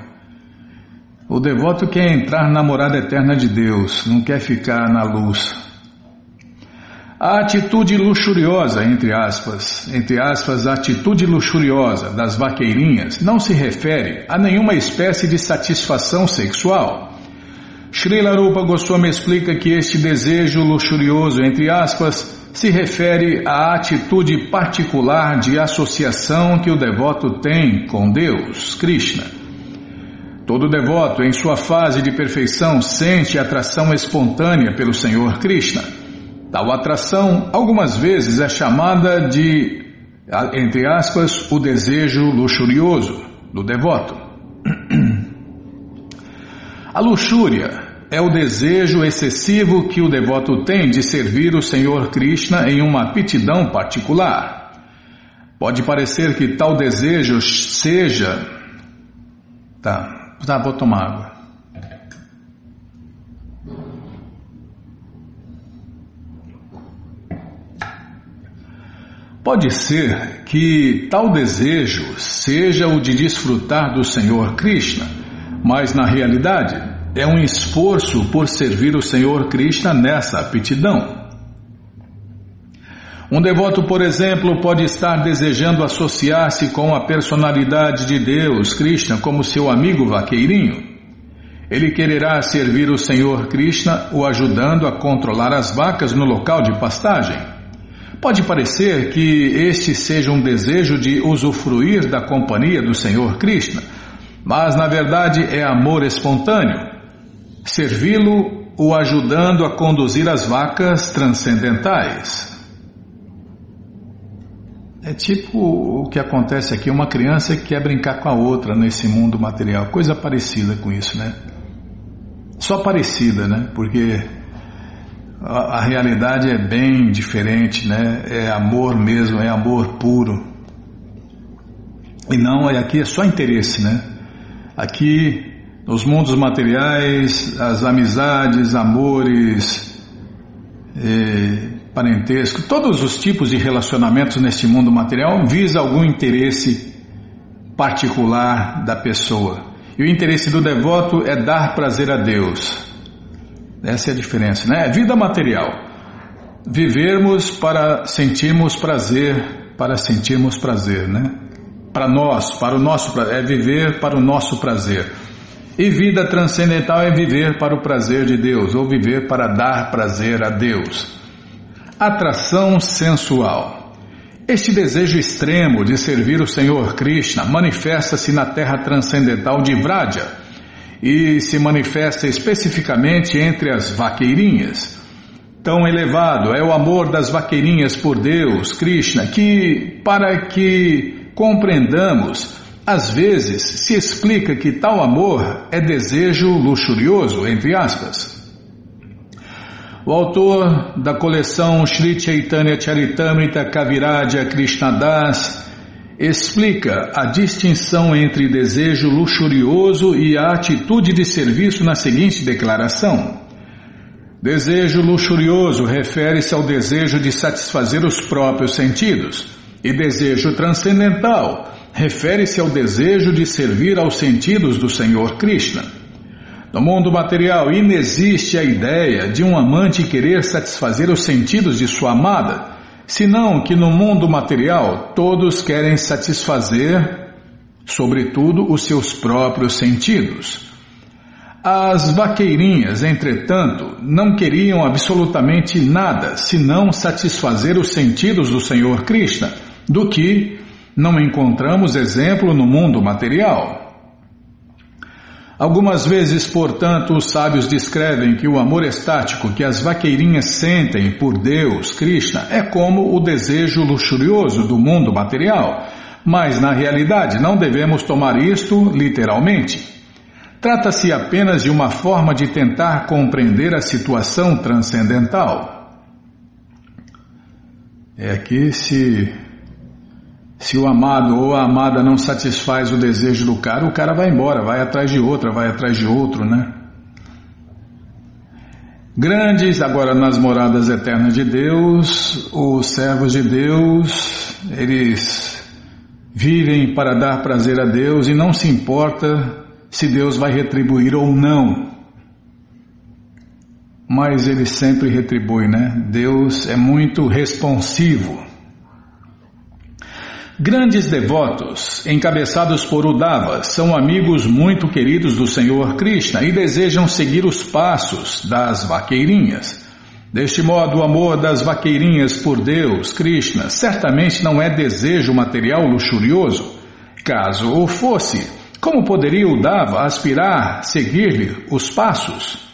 O devoto quer entrar na morada eterna de Deus, não quer ficar na luz. A atitude luxuriosa, entre aspas, entre aspas, a atitude luxuriosa das vaqueirinhas não se refere a nenhuma espécie de satisfação sexual. Srila Rupa Goswami explica que este desejo luxurioso, entre aspas, se refere à atitude particular de associação que o devoto tem com Deus, Krishna. Todo devoto, em sua fase de perfeição, sente atração espontânea pelo Senhor Krishna. Tal atração, algumas vezes, é chamada de, entre aspas, o desejo luxurioso do devoto. A luxúria é o desejo excessivo que o devoto tem de servir o Senhor Krishna em uma aptidão particular. Pode parecer que tal desejo seja. Tá, Tá, vou tomar água. Pode ser que tal desejo seja o de desfrutar do Senhor Krishna, mas na realidade é um esforço por servir o Senhor Krishna nessa aptidão. Um devoto, por exemplo, pode estar desejando associar-se com a personalidade de Deus, Krishna, como seu amigo vaqueirinho. Ele quererá servir o Senhor Krishna, o ajudando a controlar as vacas no local de pastagem. Pode parecer que este seja um desejo de usufruir da companhia do Senhor Krishna, mas na verdade é amor espontâneo. Servi-lo o ajudando a conduzir as vacas transcendentais. É tipo o que acontece aqui, uma criança que quer brincar com a outra nesse mundo material, coisa parecida com isso, né? Só parecida, né? Porque a, a realidade é bem diferente, né? É amor mesmo, é amor puro. E não, aqui é só interesse, né? Aqui, nos mundos materiais, as amizades, amores, eh, parentesco, todos os tipos de relacionamentos neste mundo material visa algum interesse particular da pessoa. E o interesse do devoto é dar prazer a Deus. Essa é a diferença, né? É vida material. Vivermos para sentirmos prazer, para sentirmos prazer, né? Para nós, para o nosso é viver para o nosso prazer. E vida transcendental é viver para o prazer de Deus, ou viver para dar prazer a Deus. Atração sensual. Este desejo extremo de servir o Senhor Krishna manifesta-se na terra transcendental de Vraja e se manifesta especificamente entre as vaqueirinhas. Tão elevado é o amor das vaqueirinhas por Deus, Krishna, que, para que compreendamos, às vezes se explica que tal amor é desejo luxurioso, entre aspas. O autor da coleção Sri Chaitanya Charitamrita Kaviraja Krishnadas explica a distinção entre desejo luxurioso e a atitude de serviço na seguinte declaração. Desejo luxurioso refere-se ao desejo de satisfazer os próprios sentidos, e desejo transcendental refere-se ao desejo de servir aos sentidos do Senhor Krishna. No mundo material, inexiste a ideia de um amante querer satisfazer os sentidos de sua amada, senão que no mundo material todos querem satisfazer, sobretudo, os seus próprios sentidos. As vaqueirinhas, entretanto, não queriam absolutamente nada senão satisfazer os sentidos do Senhor Krishna, do que não encontramos exemplo no mundo material. Algumas vezes, portanto, os sábios descrevem que o amor estático que as vaqueirinhas sentem por Deus, Krishna, é como o desejo luxurioso do mundo material, mas na realidade não devemos tomar isto literalmente. Trata-se apenas de uma forma de tentar compreender a situação transcendental. É que se se o amado ou a amada não satisfaz o desejo do cara, o cara vai embora, vai atrás de outra, vai atrás de outro, né? Grandes, agora nas moradas eternas de Deus, os servos de Deus, eles vivem para dar prazer a Deus e não se importa se Deus vai retribuir ou não. Mas ele sempre retribui, né? Deus é muito responsivo. Grandes devotos, encabeçados por Udava, são amigos muito queridos do Senhor Krishna e desejam seguir os passos das vaqueirinhas. Deste modo, o amor das vaqueirinhas por Deus, Krishna, certamente não é desejo material luxurioso. Caso o fosse, como poderia Udava aspirar seguir-lhe os passos?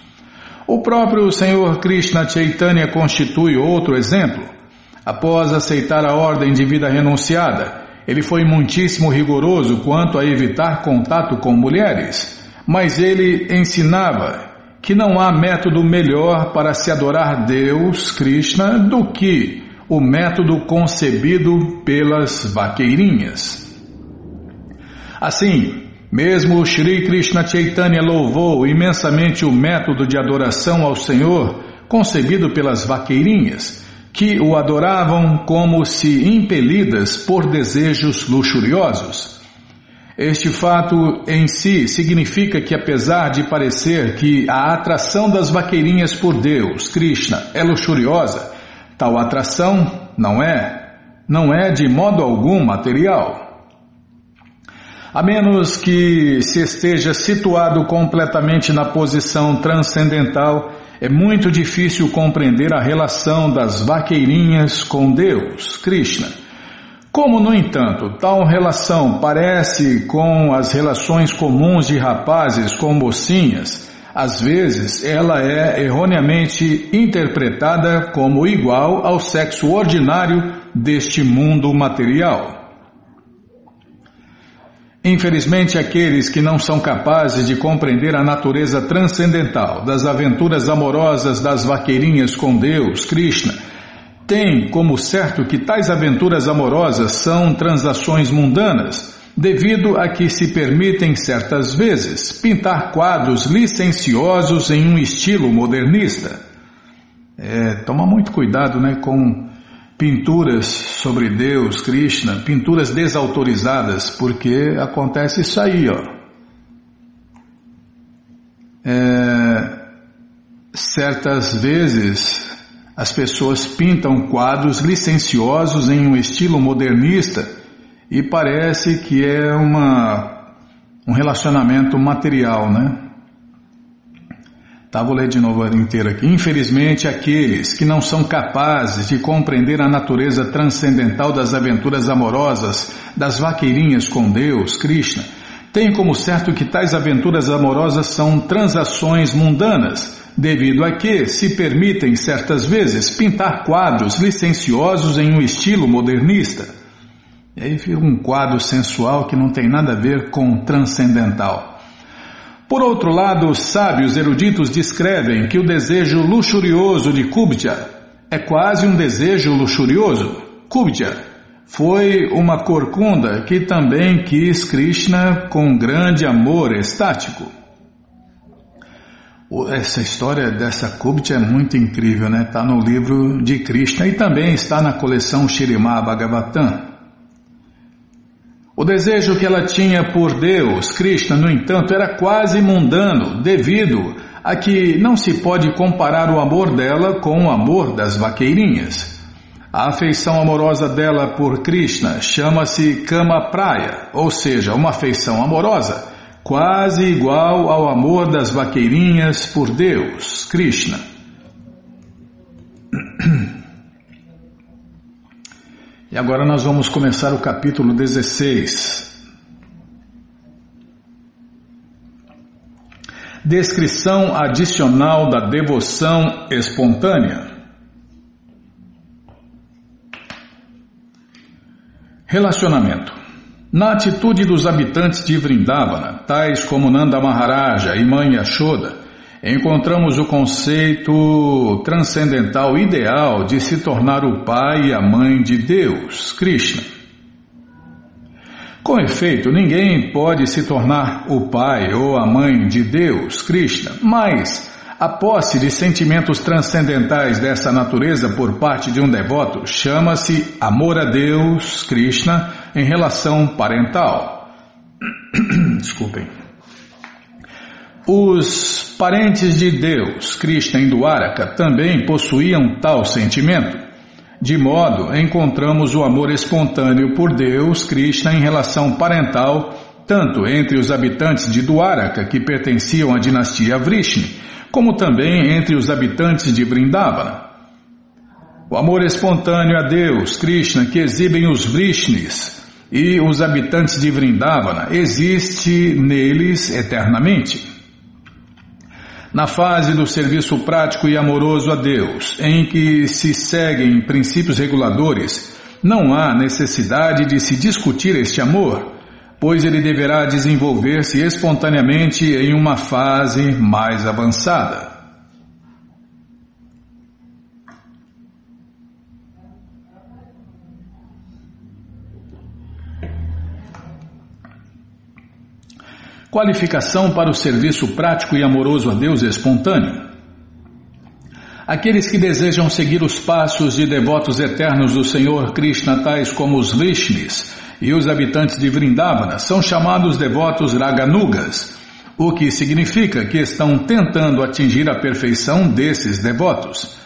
O próprio Senhor Krishna Chaitanya constitui outro exemplo. Após aceitar a ordem de vida renunciada, ele foi muitíssimo rigoroso quanto a evitar contato com mulheres, mas ele ensinava que não há método melhor para se adorar Deus, Krishna, do que o método concebido pelas vaqueirinhas. Assim, mesmo Shri Krishna Chaitanya louvou imensamente o método de adoração ao Senhor concebido pelas vaqueirinhas, que o adoravam como se impelidas por desejos luxuriosos. Este fato em si significa que, apesar de parecer que a atração das vaqueirinhas por Deus, Krishna, é luxuriosa, tal atração não é, não é de modo algum material. A menos que se esteja situado completamente na posição transcendental, é muito difícil compreender a relação das vaqueirinhas com Deus, Krishna. Como, no entanto, tal relação parece com as relações comuns de rapazes com mocinhas, às vezes ela é erroneamente interpretada como igual ao sexo ordinário deste mundo material. Infelizmente, aqueles que não são capazes de compreender a natureza transcendental das aventuras amorosas das vaqueirinhas com Deus, Krishna, têm como certo que tais aventuras amorosas são transações mundanas devido a que se permitem certas vezes pintar quadros licenciosos em um estilo modernista. É, toma muito cuidado né, com pinturas sobre Deus, Krishna, pinturas desautorizadas, porque acontece isso aí, ó. É, certas vezes as pessoas pintam quadros licenciosos em um estilo modernista e parece que é uma, um relacionamento material, né? Tá, vou ler de novo inteiro aqui. Infelizmente, aqueles que não são capazes de compreender a natureza transcendental das aventuras amorosas das vaqueirinhas com Deus, Krishna, têm como certo que tais aventuras amorosas são transações mundanas, devido a que se permitem certas vezes pintar quadros licenciosos em um estilo modernista. E aí vira um quadro sensual que não tem nada a ver com transcendental. Por outro lado, os sábios eruditos descrevem que o desejo luxurioso de Kubja é quase um desejo luxurioso. Kubja foi uma corcunda que também quis Krishna com grande amor estático. Essa história dessa Kubja é muito incrível, né? Está no livro de Krishna e também está na coleção Shirimá Bhagavatam. O desejo que ela tinha por Deus, Krishna, no entanto, era quase mundano, devido a que não se pode comparar o amor dela com o amor das vaqueirinhas. A afeição amorosa dela por Krishna chama-se Kama Praia, ou seja, uma afeição amorosa, quase igual ao amor das vaqueirinhas por Deus, Krishna. E agora nós vamos começar o capítulo 16. Descrição adicional da devoção espontânea. Relacionamento. Na atitude dos habitantes de Vrindavana, tais como Nanda Maharaja e Mãe Yashoda, encontramos o conceito transcendental ideal de se tornar o pai e a mãe de Deus, Krishna. Com efeito, ninguém pode se tornar o pai ou a mãe de Deus, Krishna, mas a posse de sentimentos transcendentais dessa natureza por parte de um devoto chama-se amor a Deus, Krishna, em relação parental. Desculpem. Os parentes de Deus, Krishna e Dwaraka, também possuíam tal sentimento. De modo, encontramos o amor espontâneo por Deus, Krishna, em relação parental, tanto entre os habitantes de Dwaraka, que pertenciam à dinastia Vrishni, como também entre os habitantes de Vrindavana. O amor espontâneo a Deus, Krishna, que exibem os Vrishnis e os habitantes de Vrindavana, existe neles eternamente. Na fase do serviço prático e amoroso a Deus, em que se seguem princípios reguladores, não há necessidade de se discutir este amor, pois ele deverá desenvolver-se espontaneamente em uma fase mais avançada. Qualificação para o serviço prático e amoroso a Deus espontâneo. Aqueles que desejam seguir os passos de devotos eternos do Senhor Krishna, tais como os Vishnis e os habitantes de Vrindavana, são chamados devotos Raganugas, o que significa que estão tentando atingir a perfeição desses devotos.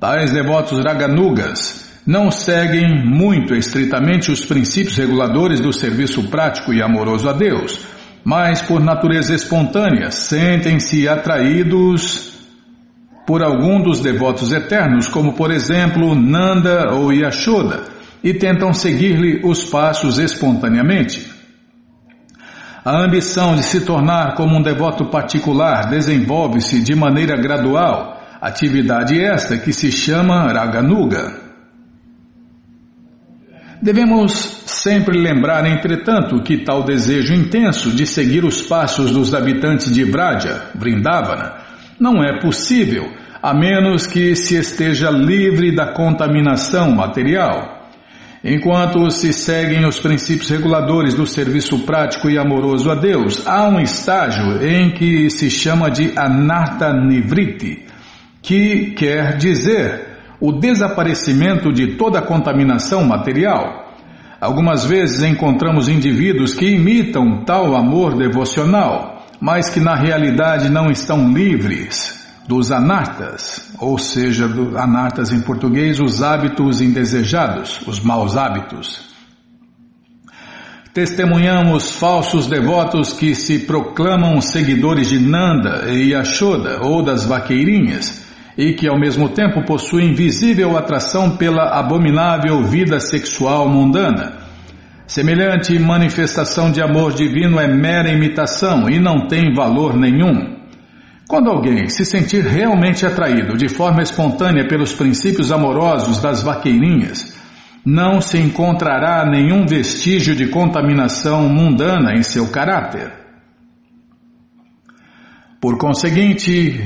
Tais devotos Raganugas não seguem muito estritamente os princípios reguladores do serviço prático e amoroso a Deus mas por natureza espontânea sentem-se atraídos por algum dos devotos eternos, como por exemplo Nanda ou Yashoda, e tentam seguir-lhe os passos espontaneamente. A ambição de se tornar como um devoto particular desenvolve-se de maneira gradual, atividade esta que se chama Raganuga. Devemos sempre lembrar, entretanto, que tal desejo intenso de seguir os passos dos habitantes de Vraja, Vrindavana, não é possível a menos que se esteja livre da contaminação material. Enquanto se seguem os princípios reguladores do serviço prático e amoroso a Deus, há um estágio em que se chama de Anarta Nivriti, que quer dizer o desaparecimento de toda contaminação material. Algumas vezes encontramos indivíduos que imitam tal amor devocional, mas que na realidade não estão livres dos anartas, ou seja, do, anartas em português, os hábitos indesejados, os maus hábitos. Testemunhamos falsos devotos que se proclamam seguidores de Nanda e Yashoda ou das vaqueirinhas e que ao mesmo tempo possuem visível atração pela abominável vida sexual mundana. Semelhante manifestação de amor divino é mera imitação e não tem valor nenhum. Quando alguém se sentir realmente atraído de forma espontânea pelos princípios amorosos das vaqueirinhas, não se encontrará nenhum vestígio de contaminação mundana em seu caráter. Por conseguinte,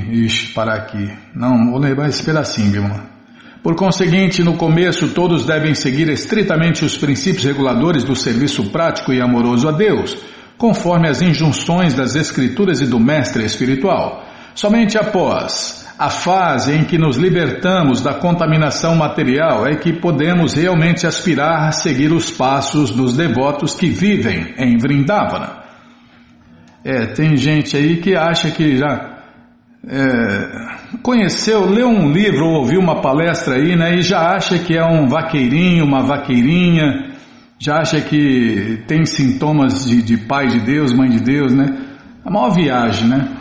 parar aqui, não, vou levar esse pedacinho, viu? Por conseguinte, no começo todos devem seguir estritamente os princípios reguladores do serviço prático e amoroso a Deus, conforme as injunções das Escrituras e do Mestre Espiritual. Somente após a fase em que nos libertamos da contaminação material é que podemos realmente aspirar a seguir os passos dos devotos que vivem em Vrindavana. É, tem gente aí que acha que já é, conheceu, leu um livro ou ouviu uma palestra aí, né, e já acha que é um vaqueirinho, uma vaqueirinha, já acha que tem sintomas de, de pai de Deus, mãe de Deus, né? É uma viagem, né?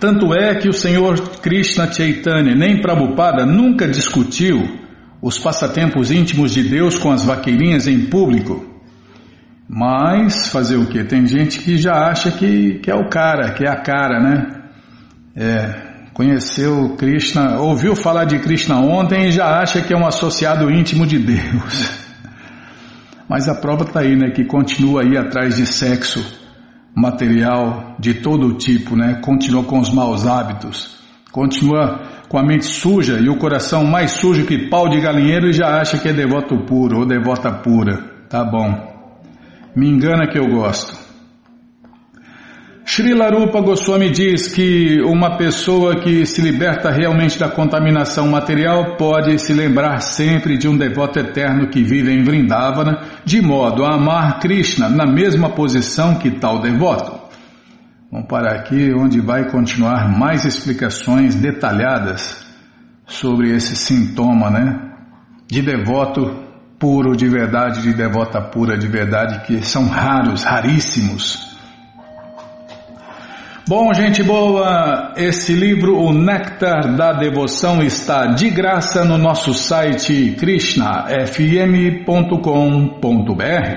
Tanto é que o Senhor Krishna Chaitanya nem Prabhupada nunca discutiu os passatempos íntimos de Deus com as vaqueirinhas em público. Mas fazer o que? Tem gente que já acha que, que é o cara, que é a cara, né? É, conheceu Krishna, ouviu falar de Krishna ontem e já acha que é um associado íntimo de Deus. Mas a prova está aí, né? Que continua aí atrás de sexo material de todo tipo, né? Continua com os maus hábitos, continua com a mente suja e o coração mais sujo que pau de galinheiro e já acha que é devoto puro ou devota pura. Tá bom. Me engana que eu gosto. Sri Larupa Goswami diz que uma pessoa que se liberta realmente da contaminação material pode se lembrar sempre de um devoto eterno que vive em Vrindavana, de modo a amar Krishna na mesma posição que tal devoto. Vamos parar aqui, onde vai continuar mais explicações detalhadas sobre esse sintoma, né? De devoto puro de verdade, de devota pura de verdade, que são raros, raríssimos Bom, gente boa, esse livro, O Néctar da Devoção, está de graça no nosso site krishnafm.com.br.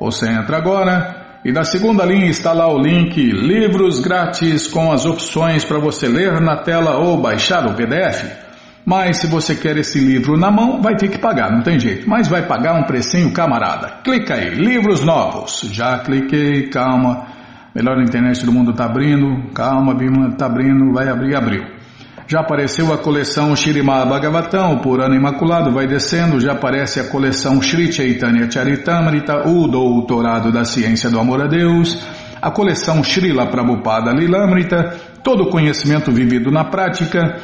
Você entra agora e na segunda linha está lá o link Livros Grátis com as opções para você ler na tela ou baixar o PDF. Mas se você quer esse livro na mão, vai ter que pagar, não tem jeito. Mas vai pagar um precinho camarada. Clica aí, livros novos. Já cliquei, calma. Melhor internet do mundo está abrindo. Calma, Bima, está abrindo, vai abrir, abriu. Já apareceu a coleção Shirimá Bhagavatam, por ano imaculado, vai descendo, já aparece a coleção Shri Chaitanya Charitamrita, o doutorado da ciência do amor a Deus, a coleção Srila Prabhupada Lilamrita, todo o conhecimento vivido na prática,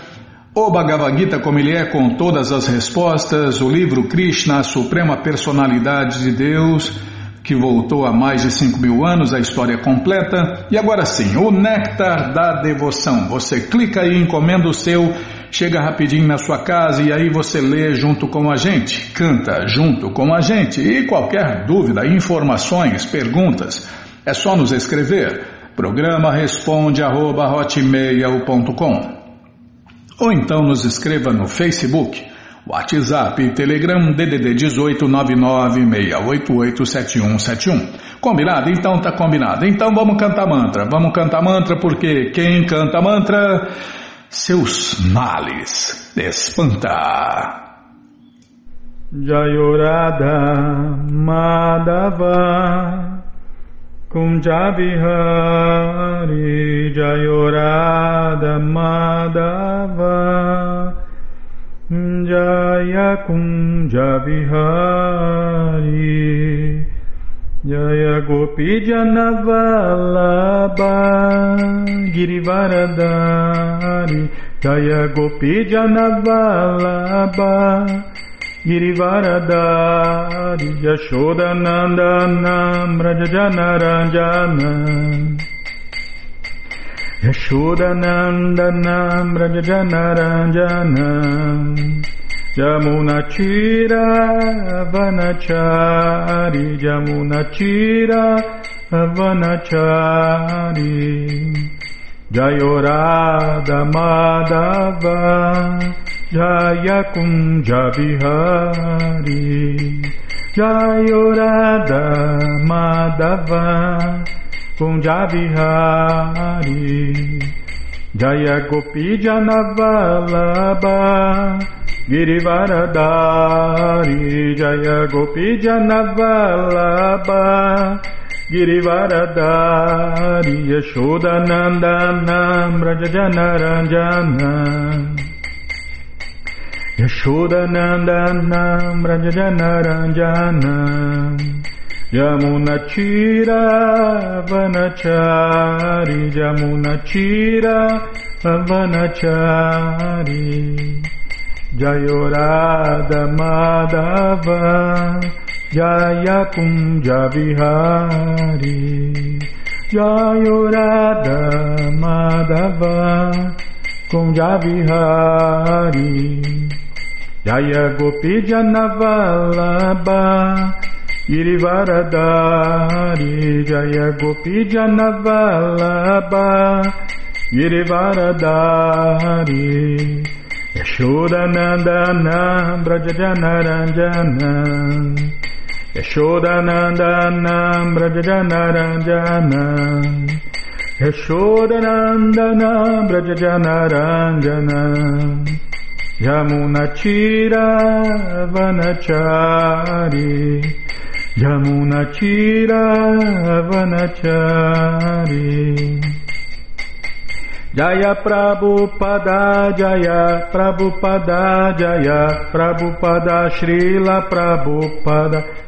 o Bhagavad Gita como ele é com todas as respostas, o livro Krishna, a suprema personalidade de Deus, que voltou há mais de 5 mil anos, a história completa. E agora sim, o Néctar da Devoção. Você clica aí, encomenda o seu, chega rapidinho na sua casa e aí você lê junto com a gente, canta junto com a gente. E qualquer dúvida, informações, perguntas, é só nos escrever. Programa responde arroba, ou então nos escreva no Facebook WhatsApp e Telegram DDD 18 996887171. Combinado? Então tá combinado. Então vamos cantar mantra. Vamos cantar mantra porque quem canta mantra, seus males espanta. Jayorada Madhava Kunjabihari Jayorada Madhava Jaya Kunja Vihari Jaya Gopi Janavalabha Girivaradari Jaya Gopi Janavalabha Girivaradari Yashodananda Nam Rajajanaranjana Yashodananda Nam Rajajanaranjana Jamuna Chira Vanachari Jamuna Chira Vanachari Jayorada Madhava Jaya Kunja Vihari Jayorada Madhava Kunja Vihari Jaya Gopi Janavalabha Girivaradari Jaya Gopi Janavalabha Girivaradari Yashodanandana Brajajanaranjana Yashodanandana Brajajanaranjana Yamunachira Vanachari Yamunachira Vanachari Jayorada Madhava Jaya Kunja Vihari Jayorada Madhava Kunja Vihari Jaya Gopi Janavalabha Girivaradari Jaya Gopi Janavalabha Girivaradari Yashodanandana Brajajanaranjana Yashodanandana Brajajanaranjana Yashodanandana Brajajanaranjana Yamunachira Vanachari Yamunachira Vanachari Jaya Prabhupada Jaya Prabhupada Jaya Prabhupada Srila Prabhupada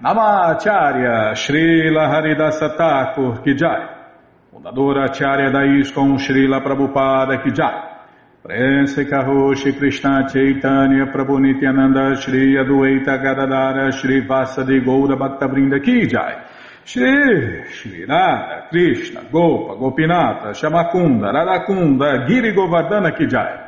Namacharya Srila Haridasa Thakur Kijai, fundadora Acharya da ISKCON Srila Prabhupada Kijai, Prense Karoshi Krishna Chaitanya Prabhu Nityananda Shri Adueita Gadadara Shri Vasadi Goura Bhaktavrinda Kijai, Shri Shri Krishna Gopa Gopinata Shamakunda Radakunda Giri Govardhana Kijai,